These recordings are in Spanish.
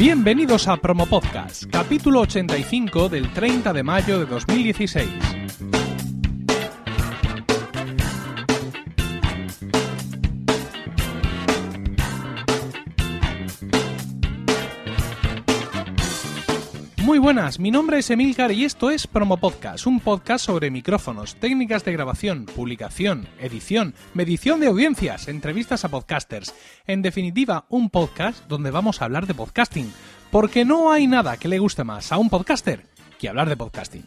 Bienvenidos a Promo Podcast, capítulo 85 del 30 de mayo de 2016. Buenas, mi nombre es Emilcar y esto es Promo Podcast, un podcast sobre micrófonos, técnicas de grabación, publicación, edición, medición de audiencias, entrevistas a podcasters. En definitiva, un podcast donde vamos a hablar de podcasting, porque no hay nada que le guste más a un podcaster que hablar de podcasting.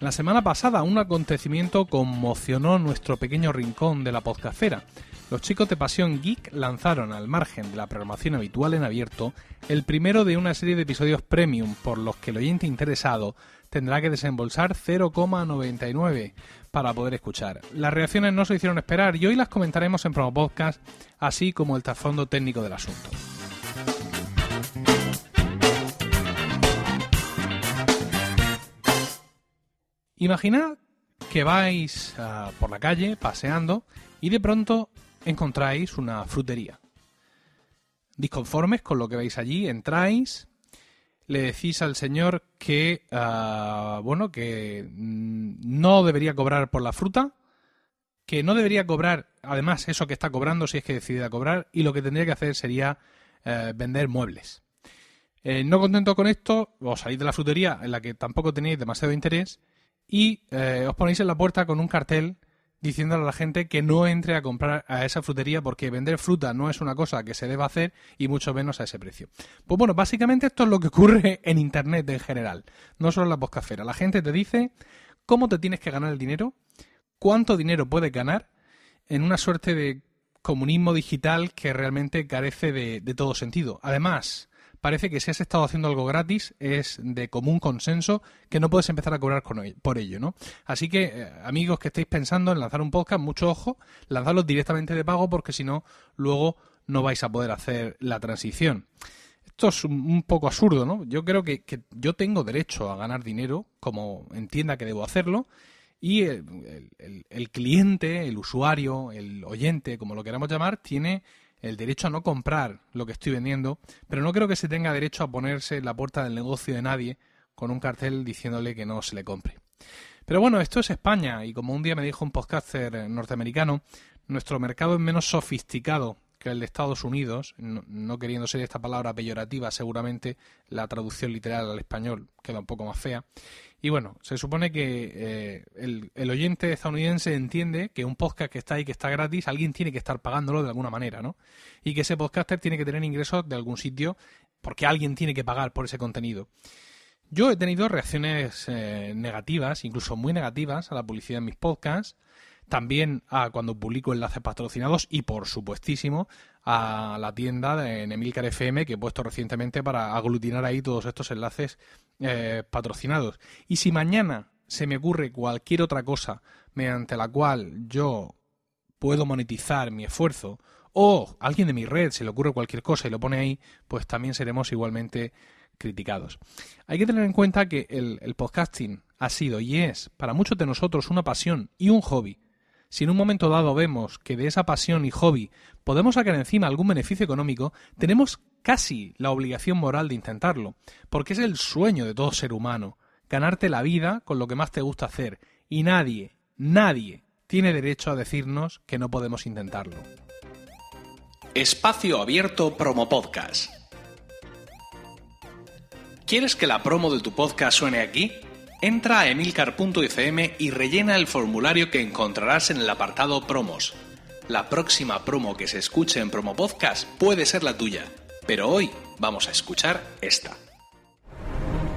La semana pasada un acontecimiento conmocionó nuestro pequeño rincón de la podcastera los chicos de Pasión Geek lanzaron al margen de la programación habitual en abierto el primero de una serie de episodios premium por los que el oyente interesado tendrá que desembolsar 0,99 para poder escuchar. Las reacciones no se hicieron esperar y hoy las comentaremos en Promo Podcast, así como el trasfondo técnico del asunto. Imaginad que vais ah, por la calle paseando y de pronto encontráis una frutería. Disconformes con lo que veis allí, entráis, le decís al señor que, ah, bueno, que mm, no debería cobrar por la fruta, que no debería cobrar, además, eso que está cobrando si es que decide cobrar, y lo que tendría que hacer sería eh, vender muebles. Eh, no contento con esto, os salís de la frutería en la que tampoco tenéis demasiado interés y eh, os ponéis en la puerta con un cartel diciéndole a la gente que no entre a comprar a esa frutería porque vender fruta no es una cosa que se deba hacer y mucho menos a ese precio. Pues bueno, básicamente esto es lo que ocurre en Internet en general, no solo en la poscafera. La gente te dice cómo te tienes que ganar el dinero, cuánto dinero puedes ganar en una suerte de comunismo digital que realmente carece de, de todo sentido. Además, parece que si has estado haciendo algo gratis es de común consenso que no puedes empezar a cobrar por ello, ¿no? Así que, eh, amigos que estéis pensando en lanzar un podcast, mucho ojo, lanzadlo directamente de pago porque si no, luego no vais a poder hacer la transición. Esto es un, poco absurdo, ¿no? Yo creo que, yo tengo derecho a ganar dinero como entienda que debo hacerlo y el cliente, el usuario, el oyente, como lo queramos llamar, tiene el derecho a no comprar lo que estoy vendiendo, pero no creo que se tenga derecho a ponerse en la puerta del negocio de nadie con un cartel diciéndole que no se le compre. Pero bueno, esto es España y como un día me dijo un podcaster norteamericano, nuestro mercado es menos sofisticado que el de Estados Unidos, no, queriendo ser esta palabra peyorativa, seguramente la traducción literal al español queda un poco más fea. Y bueno, se supone que eh, el, oyente estadounidense entiende que un podcast que está ahí, que está gratis, alguien tiene que estar pagándolo de alguna manera, ¿no? Y que ese podcaster tiene que tener ingresos de algún sitio porque alguien tiene que pagar por ese contenido. Yo he tenido reacciones eh, negativas, incluso muy negativas, a la publicidad en mis podcasts también a cuando publico enlaces patrocinados y por supuestísimo a la tienda de Emilcar FM que he puesto recientemente para aglutinar ahí todos estos enlaces eh, patrocinados. Y si mañana se me ocurre cualquier otra cosa mediante la cual yo puedo monetizar mi esfuerzo o alguien de mi red se le ocurre cualquier cosa y lo pone ahí, pues también seremos igualmente criticados. Hay que tener en cuenta que el podcasting ha sido y es para muchos de nosotros una pasión y un hobby si en un momento dado vemos que de esa pasión y hobby podemos sacar encima algún beneficio económico, tenemos casi la obligación moral de intentarlo, porque es el sueño de todo ser humano, ganarte la vida con lo que más te gusta hacer, y nadie, nadie tiene derecho a decirnos que no podemos intentarlo. Espacio Abierto Promo Podcast. ¿Quieres que la promo de tu podcast suene aquí? Entra a emilcar.fm y rellena el formulario que encontrarás en el apartado Promos. La próxima promo que se escuche en Promo Podcast puede ser la tuya, pero hoy vamos a escuchar esta.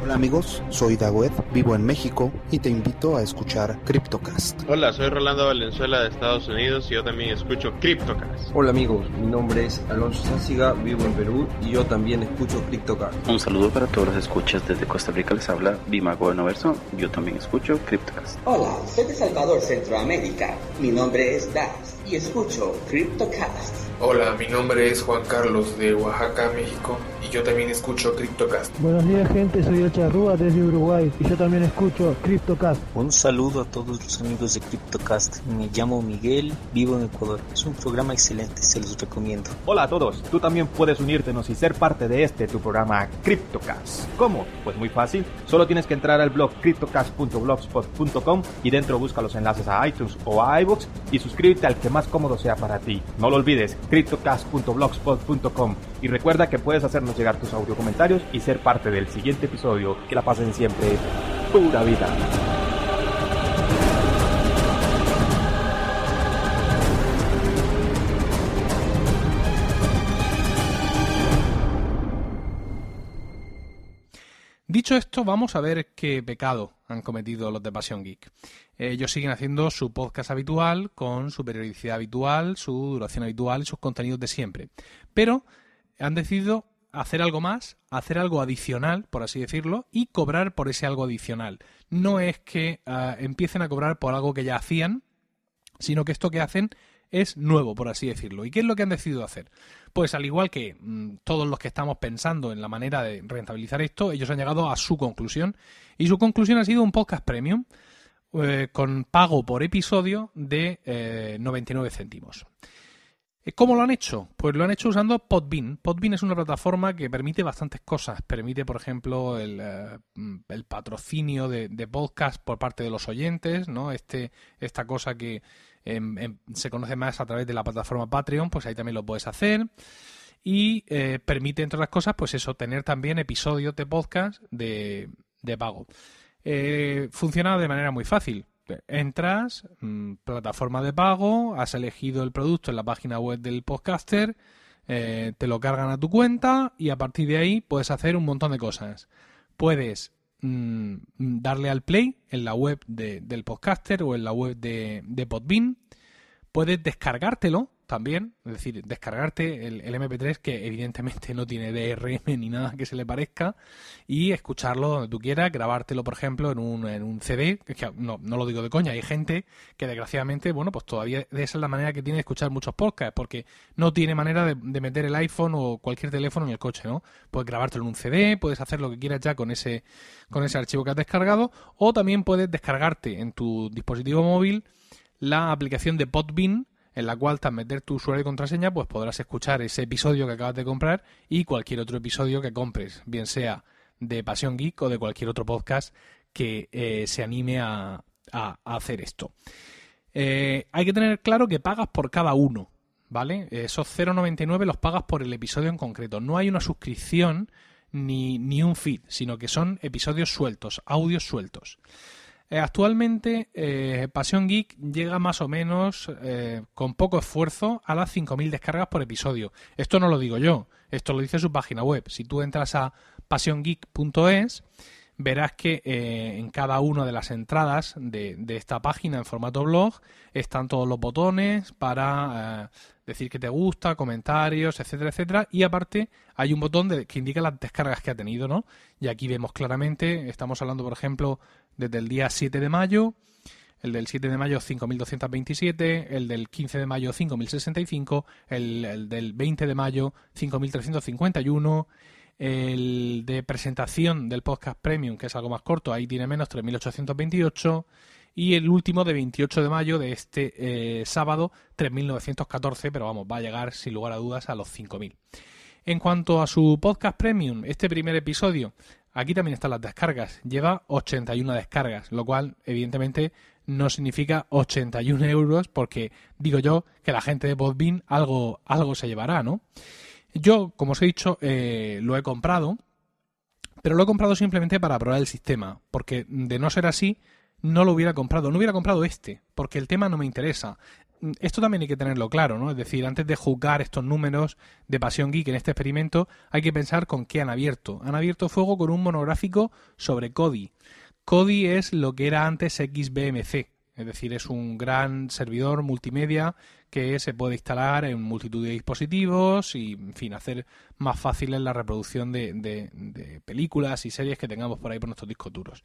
Hola amigos, soy Dagoed, vivo en México y te invito a escuchar CryptoCast. Hola, soy Rolando Valenzuela de Estados Unidos y yo también escucho CryptoCast. Hola amigos, mi nombre es Alonso Sáciga, vivo en Perú y yo también escucho CryptoCast. Un saludo para todos los escuchas desde Costa Rica, les habla Bimago Verso, yo también escucho CryptoCast. Hola, soy de Salvador, Centroamérica, mi nombre es Dax y escucho CryptoCast. Hola, mi nombre es Juan Carlos de Oaxaca, México, y yo también escucho CryptoCast. Buenos días, gente, soy el Charrúa desde Uruguay y yo también escucho CryptoCast. Un saludo a todos los amigos de CryptoCast. Me llamo Miguel, vivo en Ecuador. Es un programa excelente, se los recomiendo. Hola a todos, tú también puedes unírtenos y ser parte de este tu programa CryptoCast. ¿Cómo? Pues muy fácil, solo tienes que entrar al blog cryptocast.blogspot.com y dentro busca los enlaces a iTunes o a iBooks y suscríbete al que más cómodo sea para ti. No lo olvides, cryptocast.blogspot.com y recuerda que puedes hacernos llegar tus audio comentarios y ser parte del siguiente episodio. Que la pasen siempre pura vida. Dicho esto, vamos a ver qué pecado han cometido los de Pasión Geek. Ellos siguen haciendo su podcast habitual, con su periodicidad habitual, su duración habitual y sus contenidos de siempre. Pero han decidido hacer algo más, hacer algo adicional, por así decirlo, y cobrar por ese algo adicional. No es que uh, empiecen a cobrar por algo que ya hacían, sino que esto que hacen es nuevo, por así decirlo. ¿Y qué es lo que han decidido hacer? Pues al igual que mmm, todos los que estamos pensando en la manera de rentabilizar esto, ellos han llegado a su conclusión. Y su conclusión ha sido un podcast premium eh, con pago por episodio de eh, 99 céntimos. ¿Cómo lo han hecho? Pues lo han hecho usando Podbean. Podbean es una plataforma que permite bastantes cosas. Permite, por ejemplo, el, uh, el patrocinio de, de, podcast por parte de los oyentes, ¿no? Este, esta cosa que eh, eh, se conoce más a través de la plataforma Patreon, pues ahí también lo puedes hacer. Y eh, permite, entre otras cosas, pues eso, tener también episodios de podcast de, de pago. Eh, funciona de manera muy fácil entras, mmm, plataforma de pago, has elegido el producto en la página web del podcaster, eh, te lo cargan a tu cuenta y a partir de ahí puedes hacer un montón de cosas. Puedes mmm, darle al play en la web de, del podcaster o en la web de, de Podbean, puedes descargártelo también, es decir, descargarte el, el, MP3 que evidentemente no tiene DRM ni nada que se le parezca y escucharlo donde tú quieras, grabártelo por ejemplo en un, en un CD, que no, no lo digo de coña, hay gente que desgraciadamente, bueno, pues todavía esa es la manera que tiene de escuchar muchos podcasts, porque no tiene manera de, de meter el iPhone o cualquier teléfono en el coche, ¿no? Puedes grabártelo en un CD, puedes hacer lo que quieras ya con ese, con ese archivo que has descargado, o también puedes descargarte en tu dispositivo móvil la aplicación de Podbean, en la cual tras meter tu usuario y contraseña pues podrás escuchar ese episodio que acabas de comprar y cualquier otro episodio que compres, bien sea de Pasión Geek o de cualquier otro podcast que eh, se anime a, a, hacer esto. Eh, hay que tener claro que pagas por cada uno, ¿vale? Esos 0,99 los pagas por el episodio en concreto. No hay una suscripción ni, ni un feed, sino que son episodios sueltos, audios sueltos. Eh, actualmente, eh, Pasión Geek llega más o menos eh, con poco esfuerzo a las 5.000 descargas por episodio. Esto no lo digo yo, esto lo dice su página web. Si tú entras a pasiongeek.es, verás que eh, en cada una de las entradas de, de, esta página en formato blog están todos los botones para eh, decir que te gusta, comentarios, etcétera, etcétera. Y aparte hay un botón de, que indica las descargas que ha tenido, ¿no? Y aquí vemos claramente, estamos hablando, por ejemplo, desde el día 7 de mayo, el del 7 de mayo 5.227, el del 15 de mayo 5.065, el, el del 20 de mayo 5.351, el de presentación del podcast premium, que es algo más corto, ahí tiene menos 3.828, y el último de 28 de mayo de este eh, sábado 3.914, pero vamos, va a llegar sin lugar a dudas a los 5.000. En cuanto a su podcast premium, este primer episodio, aquí también están las descargas, lleva 81 descargas, lo cual evidentemente no significa 81 euros porque digo yo que la gente de Podbean algo, algo se llevará, ¿no? Yo, como os he dicho, eh, lo he comprado, pero lo he comprado simplemente para probar el sistema, porque de no ser así, no lo hubiera comprado. No hubiera comprado este, porque el tema no me interesa. Esto también hay que tenerlo claro, ¿no? Es decir, antes de juzgar estos números de Pasión Geek en este experimento, hay que pensar con qué han abierto. Han abierto fuego con un monográfico sobre Kodi. Kodi es lo que era antes XBMC, es decir, es un gran servidor multimedia que se puede instalar en multitud de dispositivos y, en fin, hacer más fácil la reproducción de, películas y series que tengamos por ahí por nuestros discos duros.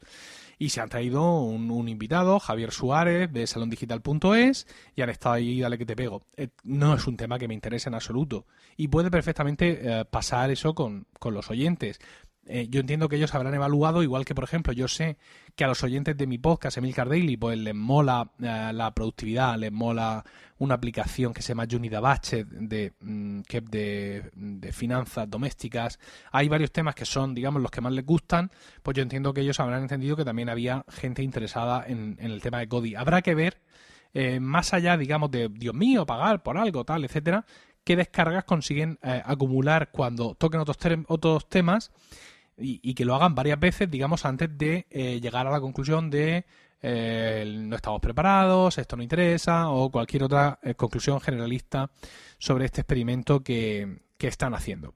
Y se han traído un, un invitado, Javier Suárez, de salondigital.es, y han estado ahí, dale que te pego. Eh, no es un tema que me interese en absoluto. Y puede perfectamente eh, pasar eso con los oyentes eh, yo entiendo que ellos habrán evaluado, igual que por ejemplo yo sé que a los oyentes de mi podcast, Emilcar Daily, pues les mola eh, la productividad, les mola una aplicación que se llama Unidabache de, mm, de, de, finanzas domésticas. Hay varios temas que son, digamos, los que más les gustan, pues yo entiendo que ellos habrán entendido que también había gente interesada en, el tema de Cody. Habrá que ver, eh, más allá, digamos, de Dios mío, pagar por algo, tal, etcétera, qué descargas consiguen acumular cuando toquen otros, otros temas y, que lo hagan varias veces, digamos, antes de eh, llegar a la conclusión de eh, no estamos preparados, esto no interesa o cualquier otra eh, conclusión generalista sobre este experimento que, están haciendo.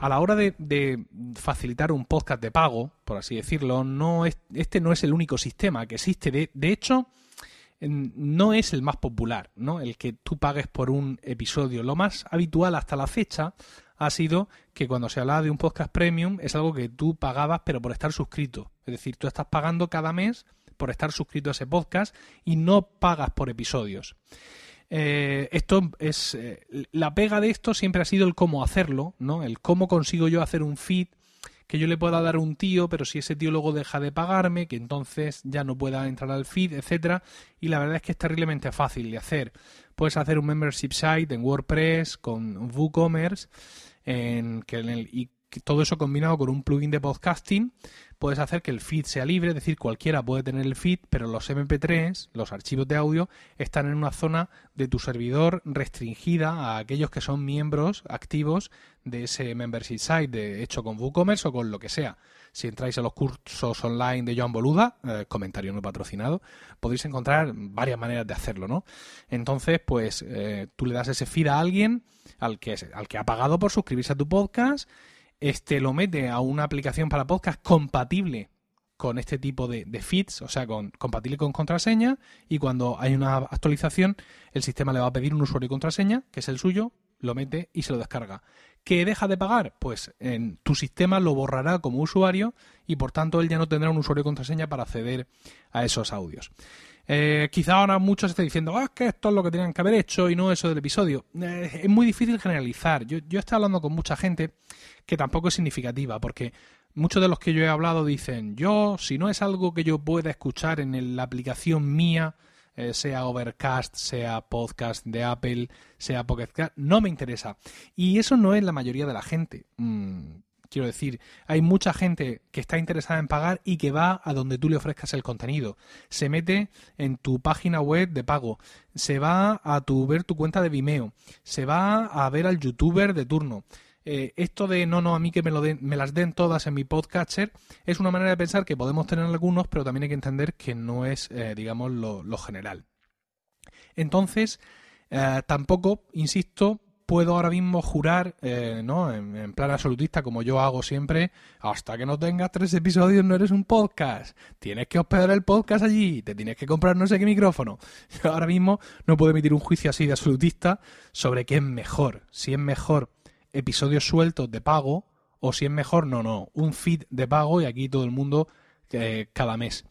A la hora de, facilitar un podcast de pago, por así decirlo, no es, este no es el único sistema que existe. De, de hecho, no es el más popular, ¿no? El que tú pagues por un episodio. Lo más habitual hasta la fecha ha sido que cuando se hablaba de un podcast premium es algo que tú pagabas pero por estar suscrito. Es decir, tú estás pagando cada mes por estar suscrito a ese podcast y no pagas por episodios. Eh, esto es eh, la pega de esto siempre ha sido el cómo hacerlo, ¿no? El cómo consigo yo hacer un feed que yo le pueda dar un tío, pero si ese tío luego deja de pagarme, que entonces ya no pueda entrar al feed, etcétera. Y la verdad es que es terriblemente fácil de hacer. Puedes hacer un membership site en WordPress con WooCommerce, en, que en el, y todo eso combinado con un plugin de podcasting, puedes hacer que el feed sea libre, es decir, cualquiera puede tener el feed, pero los MP3, los archivos de audio, están en una zona de tu servidor restringida a aquellos que son miembros activos de ese membership site, de, hecho con WooCommerce o con lo que sea. Si entráis a los cursos online de Joan Boluda, eh, comentario no patrocinado, podéis encontrar varias maneras de hacerlo, ¿no? Entonces, pues eh, tú le das ese feed a alguien al que, al que ha pagado por suscribirse a tu podcast este lo mete a una aplicación para podcast compatible con este tipo de, feeds, o sea, con, compatible con contraseña, y cuando hay una actualización, el sistema le va a pedir un usuario y contraseña, que es el suyo, lo mete y se lo descarga. ¿Qué deja de pagar? Pues en tu sistema lo borrará como usuario y por tanto él ya no tendrá un usuario y contraseña para acceder a esos audios. Eh, quizá ahora muchos estén diciendo, ah, que esto es lo que tenían que haber hecho y no eso del episodio. Eh, es muy difícil generalizar. Yo, yo estoy hablando con mucha gente que tampoco es significativa, porque muchos de los que yo he hablado dicen, yo, si no es algo que yo pueda escuchar en la aplicación mía, eh, sea Overcast, sea podcast de Apple, sea Pocket no me interesa. Y eso no es la mayoría de la gente. Mm, Quiero decir, hay mucha gente que está interesada en pagar y que va a donde tú le ofrezcas el contenido. Se mete en tu página web de pago, se va a tu, ver tu cuenta de Vimeo, se va a ver al youtuber de turno. Eh, esto de no, no, a mí que me, lo me las den todas en mi podcatcher es una manera de pensar que podemos tener algunos, pero también hay que entender que no es, eh, digamos, lo, general. Entonces, eh, tampoco, insisto, puedo ahora mismo jurar, eh, ¿no? En, plan absolutista, como yo hago siempre, hasta que no tengas tres episodios no eres un podcast. Tienes que hospedar el podcast allí, te tienes que comprar no sé qué micrófono. ahora mismo no puedo emitir un juicio así de absolutista sobre qué es mejor. Si es mejor episodios sueltos de pago o si es mejor, no, no, un feed de pago y aquí todo el mundo eh, cada mes.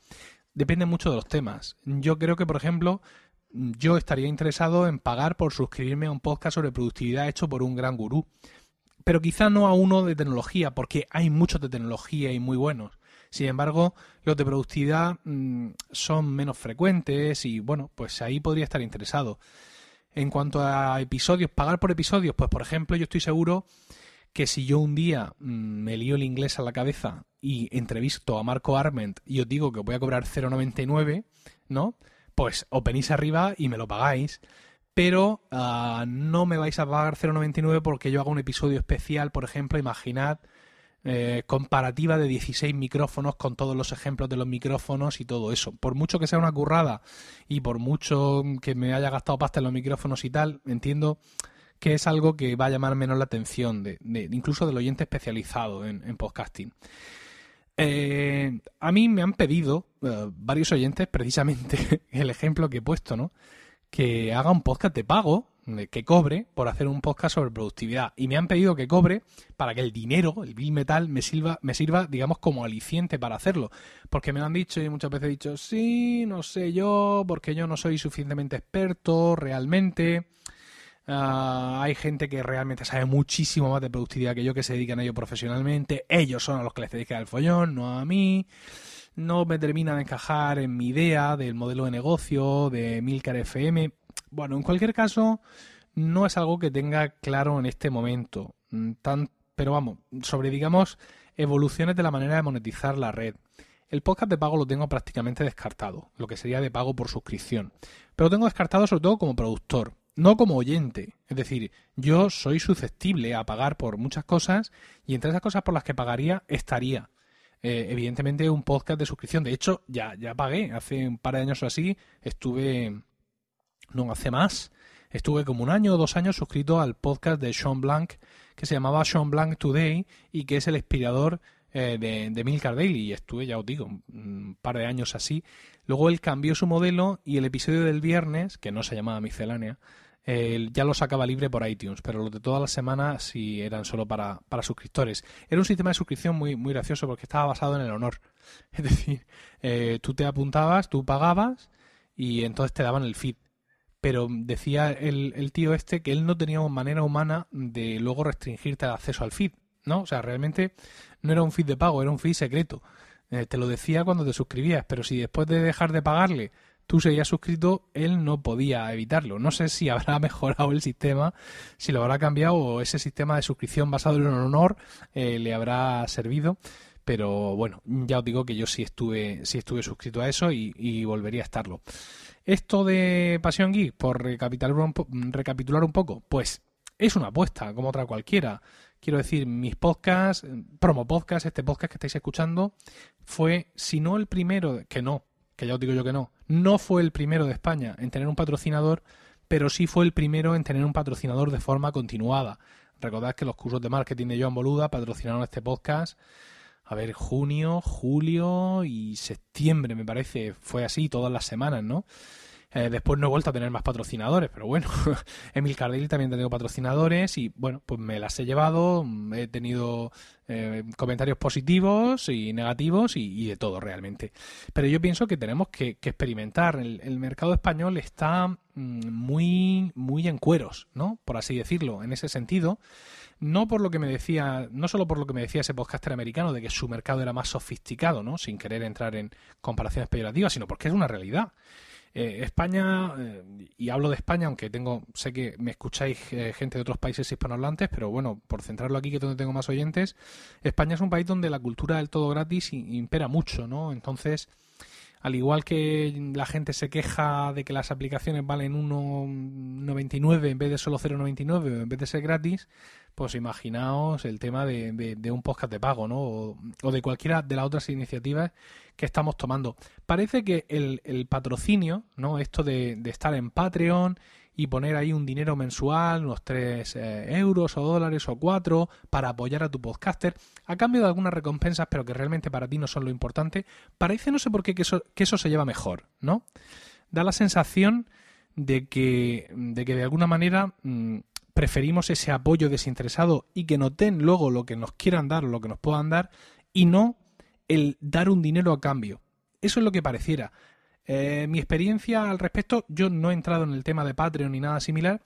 Depende mucho de los temas. Yo creo que, por ejemplo, yo estaría interesado en pagar por suscribirme a un podcast sobre productividad hecho por un gran gurú. Pero quizá no a uno de tecnología, porque hay muchos de tecnología y muy buenos. Sin embargo, los de productividad mm, son menos frecuentes y bueno, pues ahí podría estar interesado. En cuanto a episodios, pagar por episodios, pues por ejemplo, yo estoy seguro que si yo un día mm, me lío el inglés a la cabeza y entrevisto a Marco Arment y os digo que voy a cobrar 0,99, ¿no? Pues o venís arriba y me lo pagáis. Pero ah, no me vais a pagar 0,99 porque yo hago un episodio especial, por ejemplo, imaginad eh, comparativa de 16 micrófonos con todos los ejemplos de los micrófonos y todo eso. Por mucho que sea una currada y por mucho que me haya gastado pasta en los micrófonos y tal, entiendo que es algo que va a llamar menos la atención de, incluso del oyente especializado en podcasting. Eh, a mí me han pedido eh, varios oyentes precisamente el ejemplo que he puesto, ¿no? Que haga un podcast de pago, que cobre por hacer un podcast sobre productividad. Y me han pedido que cobre para que el dinero, el bill metal, me sirva, me sirva, digamos, como aliciente para hacerlo. Porque me lo han dicho y muchas veces he dicho, sí, no sé yo, porque yo no soy suficientemente experto realmente. Ah, hay gente que realmente sabe muchísimo más de productividad que yo, que se dedican a ello profesionalmente. Ellos son a los que les dedican el follón, no a mí. No me termina de encajar en mi idea del modelo de negocio de Milcar FM. Bueno, en cualquier caso, no es algo que tenga claro en este momento. Mm, tan, pero vamos, sobre, digamos, evoluciones de la manera de monetizar la red. El podcast de pago lo tengo prácticamente descartado, lo que sería de pago por suscripción. Pero lo tengo descartado sobre todo como productor no como oyente. Es decir, yo soy susceptible a pagar por muchas cosas y entre esas cosas por las que pagaría estaría. Eh, evidentemente un podcast de suscripción. De hecho, ya, ya pagué. Hace un par de años o así estuve, no hace más, estuve como un año o dos años suscrito al podcast de Sean Blanc que se llamaba Sean Blanc Today y que es el inspirador eh, de, de Milcar Daily. Y estuve, ya os digo, un par de años así. Luego él cambió su modelo y el episodio del viernes, que no se llamaba Miscelánea, ya lo sacaba libre por iTunes, pero los de todas las semanas sí eran solo para, suscriptores. Era un sistema de suscripción muy, muy gracioso porque estaba basado en el honor. Es decir, eh, tú te apuntabas, tú pagabas y entonces te daban el feed. Pero decía el, el tío este que él no tenía manera humana de luego restringirte el acceso al feed. ¿no? O sea, realmente no era un feed de pago, era un feed secreto. Eh, te lo decía cuando te suscribías, pero si después de dejar de pagarle tú seguías suscrito, él no podía evitarlo. No sé si habrá mejorado el sistema, si lo habrá cambiado o ese sistema de suscripción basado en honor eh, le habrá servido. Pero bueno, ya os digo que yo sí estuve, estuve suscrito a eso y, volvería a estarlo. Esto de Pasión Geek, por recapitular un, recapitular un poco, pues es una apuesta como otra cualquiera. Quiero decir, mis podcasts, promo podcast, este podcast que estáis escuchando, fue, si no el primero, que no, que ya os digo yo que no, no fue el primero de España en tener un patrocinador, pero sí fue el primero en tener un patrocinador de forma continuada. Recordad que los cursos de marketing de Joan Boluda patrocinaron este podcast. A ver, junio, julio y septiembre, me parece, fue así todas las semanas, ¿no? Eh, después no he vuelto a tener más patrocinadores, pero bueno, Emil Cardil también ha tenido patrocinadores y bueno, pues me las he llevado, he tenido eh, comentarios positivos y negativos y, de todo realmente. Pero yo pienso que tenemos que, experimentar. El, mercado español está mm, muy, muy en cueros, ¿no? Por así decirlo, en ese sentido no por lo que me decía, no solo por lo que me decía ese podcaster americano de que su mercado era más sofisticado, ¿no? Sin querer entrar en comparaciones peyorativas, sino porque es una realidad. Eh, España, eh, y hablo de España, aunque tengo, sé que me escucháis eh, gente de otros países hispanohablantes, pero bueno, por centrarlo aquí, que es donde tengo más oyentes, España es un país donde la cultura del todo gratis impera mucho, ¿no? Entonces, al igual que la gente se queja de que las aplicaciones valen 1,99 en vez de solo 0,99 o en vez de ser gratis, pues imaginaos el tema de, un podcast de pago, ¿no? O, de cualquiera de las otras iniciativas que estamos tomando. Parece que el, patrocinio, ¿no? Esto de, estar en Patreon y poner ahí un dinero mensual, unos 3 eh, euros o dólares o 4 para apoyar a tu podcaster, a cambio de algunas recompensas, pero que realmente para ti no son lo importante, parece, no sé por qué, que eso, que eso se lleva mejor, ¿no? Da la sensación de que de, que de alguna manera mm, preferimos ese apoyo desinteresado y que nos den luego lo que nos quieran dar lo que nos puedan dar y no el dar un dinero a cambio. Eso es lo que pareciera. Eh, mi experiencia al respecto, yo no he entrado en el tema de Patreon ni nada similar,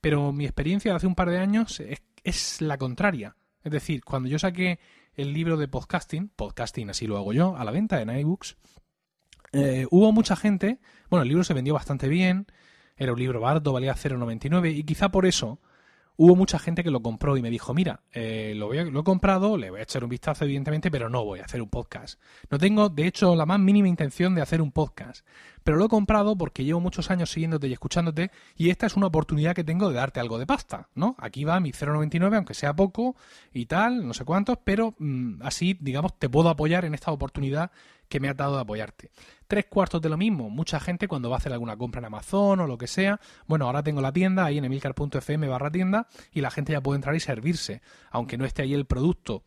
pero mi experiencia de hace un par de años es, la contraria. Es decir, cuando yo saqué el libro de podcasting, podcasting así lo hago yo, a la venta en iBooks, eh, hubo mucha gente, bueno, el libro se vendió bastante bien, era un libro barato, valía 0,99 y quizá por eso hubo mucha gente que lo compró y me dijo, mira, eh, lo, lo, he comprado, le voy a echar un vistazo evidentemente, pero no voy a hacer un podcast. No tengo, de hecho, la más mínima intención de hacer un podcast. Pero lo he comprado porque llevo muchos años siguiéndote y escuchándote y esta es una oportunidad que tengo de darte algo de pasta, ¿no? Aquí va mi 0,99, aunque sea poco y tal, no sé cuántos, pero mm, así, digamos, te puedo apoyar en esta oportunidad que me ha dado de apoyarte. Tres cuartos de lo mismo. Mucha gente cuando va a hacer alguna compra en Amazon o lo que sea, bueno, ahora tengo la tienda ahí en emilcar.fm barra tienda y la gente ya puede entrar y servirse, aunque no esté ahí el producto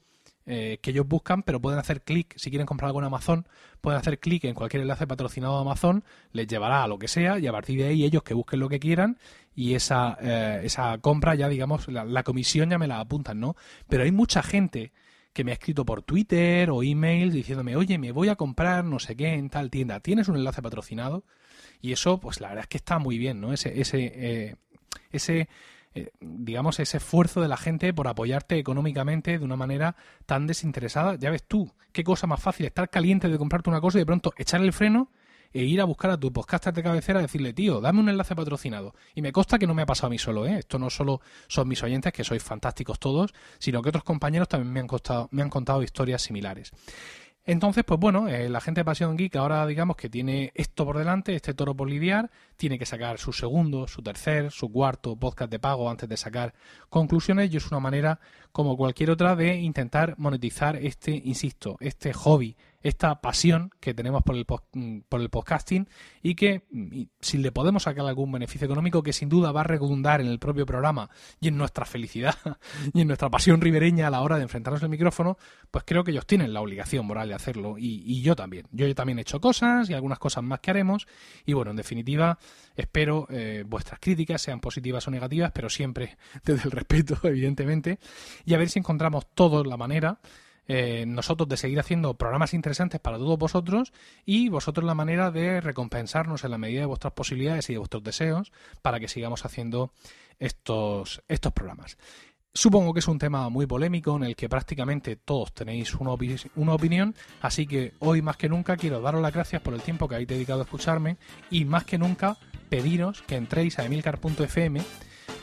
eh, que ellos buscan, pero pueden hacer clic, si quieren comprar algo en Amazon, pueden hacer clic en cualquier enlace patrocinado de Amazon, les llevará a lo que sea y a partir de ahí ellos que busquen lo que quieran y esa, eh, esa compra ya, digamos, la, la, comisión ya me la apuntan, ¿no? Pero hay mucha gente que me ha escrito por Twitter o email diciéndome, oye, me voy a comprar no sé qué en tal tienda, ¿tienes un enlace patrocinado? Y eso, pues la verdad es que está muy bien, ¿no? Ese, ese, eh, ese eh, digamos, ese esfuerzo de la gente por apoyarte económicamente de una manera tan desinteresada. Ya ves tú, qué cosa más fácil estar caliente de comprarte una cosa y de pronto echar el freno e ir a buscar a tu podcaster de cabecera y decirle, tío, dame un enlace patrocinado. Y me consta que no me ha pasado a mí solo, ¿eh? Esto no solo son mis oyentes, que sois fantásticos todos, sino que otros compañeros también me han, me han contado historias similares. Entonces, pues bueno, eh, la gente de Pasión Geek ahora digamos que tiene esto por delante, este toro por lidiar, tiene que sacar su segundo, su tercer, su cuarto podcast de pago antes de sacar conclusiones y es una manera, como cualquier otra, de intentar monetizar este, insisto, este hobby, esta pasión que tenemos por el, mm, por el podcasting y que mm, si le podemos sacar algún beneficio económico que sin duda va a redundar en el propio programa y en nuestra felicidad y en nuestra pasión ribereña a la hora de enfrentarnos al micrófono, pues creo que ellos tienen la obligación moral de hacerlo y, yo también. Yo también he hecho cosas y algunas cosas más que haremos y bueno, en definitiva espero eh, vuestras críticas sean positivas o negativas, pero siempre desde el respeto, evidentemente, y a ver si encontramos todos la manera eh, nosotros de seguir haciendo programas interesantes para todos vosotros y vosotros la manera de recompensarnos en la medida de vuestras posibilidades y de vuestros deseos para que sigamos haciendo estos, estos programas. Supongo que es un tema muy polémico en el que prácticamente todos tenéis una, una, opinión, así que hoy más que nunca quiero daros las gracias por el tiempo que habéis dedicado a escucharme y más que nunca pediros que entréis a emilcar.fm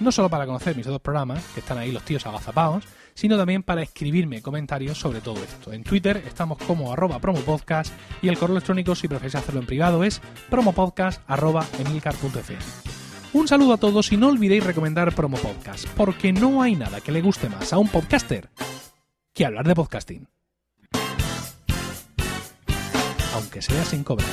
no solo para conocer mis otros programas, que están ahí los tíos agazapados, sino también para escribirme comentarios sobre todo esto. En Twitter estamos como arroba promopodcast y el correo electrónico, si preferís hacerlo en privado, es promopodcast.emilcar.fm. Un saludo a todos y no olvidéis recomendar Promo Podcast, porque no hay nada que le guste más a un podcaster que hablar de podcasting. Aunque sea sin cobrar.